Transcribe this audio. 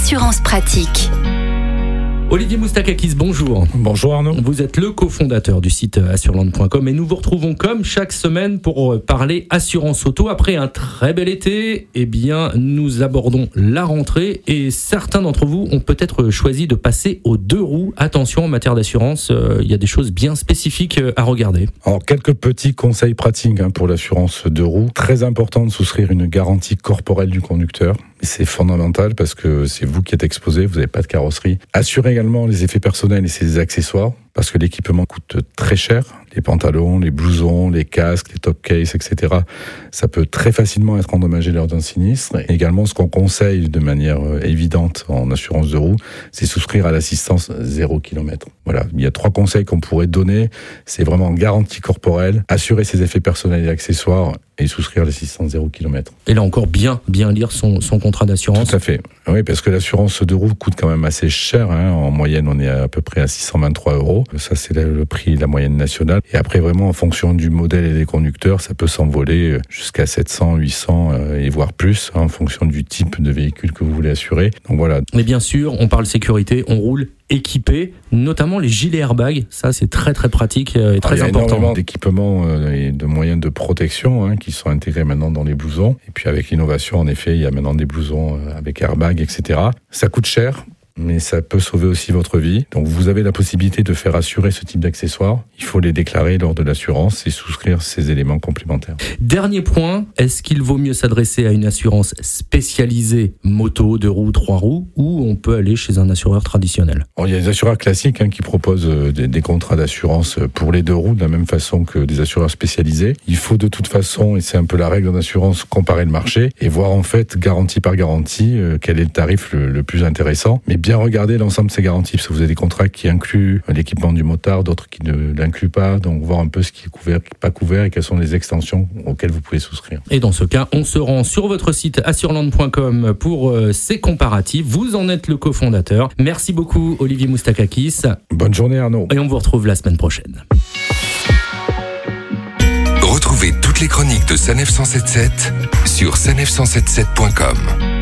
Assurance pratique. Olivier Moustakakis, bonjour. Bonjour Arnaud. Vous êtes le cofondateur du site assureland.com et nous vous retrouvons comme chaque semaine pour parler assurance auto. Après un très bel été, eh bien, nous abordons la rentrée et certains d'entre vous ont peut-être choisi de passer aux deux roues. Attention en matière d'assurance, euh, il y a des choses bien spécifiques euh, à regarder. Alors, quelques petits conseils pratiques hein, pour l'assurance deux roues. Très important de souscrire une garantie corporelle du conducteur. C'est fondamental parce que c'est vous qui êtes exposé, vous n'avez pas de carrosserie. Assurez également les effets personnels et ses accessoires parce que l'équipement coûte très cher. Les pantalons, les blousons, les casques, les top cases, etc. Ça peut très facilement être endommagé lors d'un sinistre. Et également, ce qu'on conseille de manière euh, évidente en assurance de roue, c'est souscrire à l'assistance 0 km. Voilà. Il y a trois conseils qu'on pourrait donner. C'est vraiment garantie corporelle, assurer ses effets personnels et accessoires et souscrire l'assistance 0 km. Et là encore, bien, bien lire son, son contrat d'assurance. Tout à fait. Oui, parce que l'assurance de roue coûte quand même assez cher. Hein. En moyenne, on est à peu près à 623 euros. Ça, c'est le prix, la moyenne nationale. Et après, vraiment, en fonction du modèle et des conducteurs, ça peut s'envoler jusqu'à 700, 800 euh, et voire plus, hein, en fonction du type de véhicule que vous voulez assurer. Donc voilà. Mais bien sûr, on parle sécurité, on roule équipé, notamment les gilets airbags. Ça, c'est très très pratique euh, et très Alors, il y a important. énormément d'équipements euh, et de moyens de protection hein, qui sont intégrés maintenant dans les blousons. Et puis avec l'innovation, en effet, il y a maintenant des blousons avec airbag, etc. Ça coûte cher mais ça peut sauver aussi votre vie. Donc vous avez la possibilité de faire assurer ce type d'accessoires. Il faut les déclarer lors de l'assurance et souscrire ces éléments complémentaires. Dernier point, est-ce qu'il vaut mieux s'adresser à une assurance spécialisée moto, deux roues, trois roues, ou on peut aller chez un assureur traditionnel? Alors, Il y a des assureurs classiques hein, qui proposent euh, des, des contrats d'assurance pour les deux roues de la même façon que des assureurs spécialisés. Il faut de toute façon, et c'est un peu la règle en assurance, comparer le marché et voir en fait garantie par garantie euh, quel est le tarif le, le plus intéressant. Mais bien regarder l'ensemble de ces garanties, parce que vous avez des contrats qui incluent l'équipement du motard, d'autres qui ne l'incluent pas, donc voir un peu ce qui est couvert, qui n'est pas couvert et quelles sont les extensions auxquelles vous pouvez souscrire. Et dans ce cas, on se rend sur votre site assureland.com pour euh, ces comparatifs. Vous en êtes le cofondateur. Merci beaucoup Olivier Moustakakis. Bonne journée Arnaud. Et on vous retrouve la semaine prochaine. Retrouvez toutes les chroniques de Sanef 177 sur sanef177.com.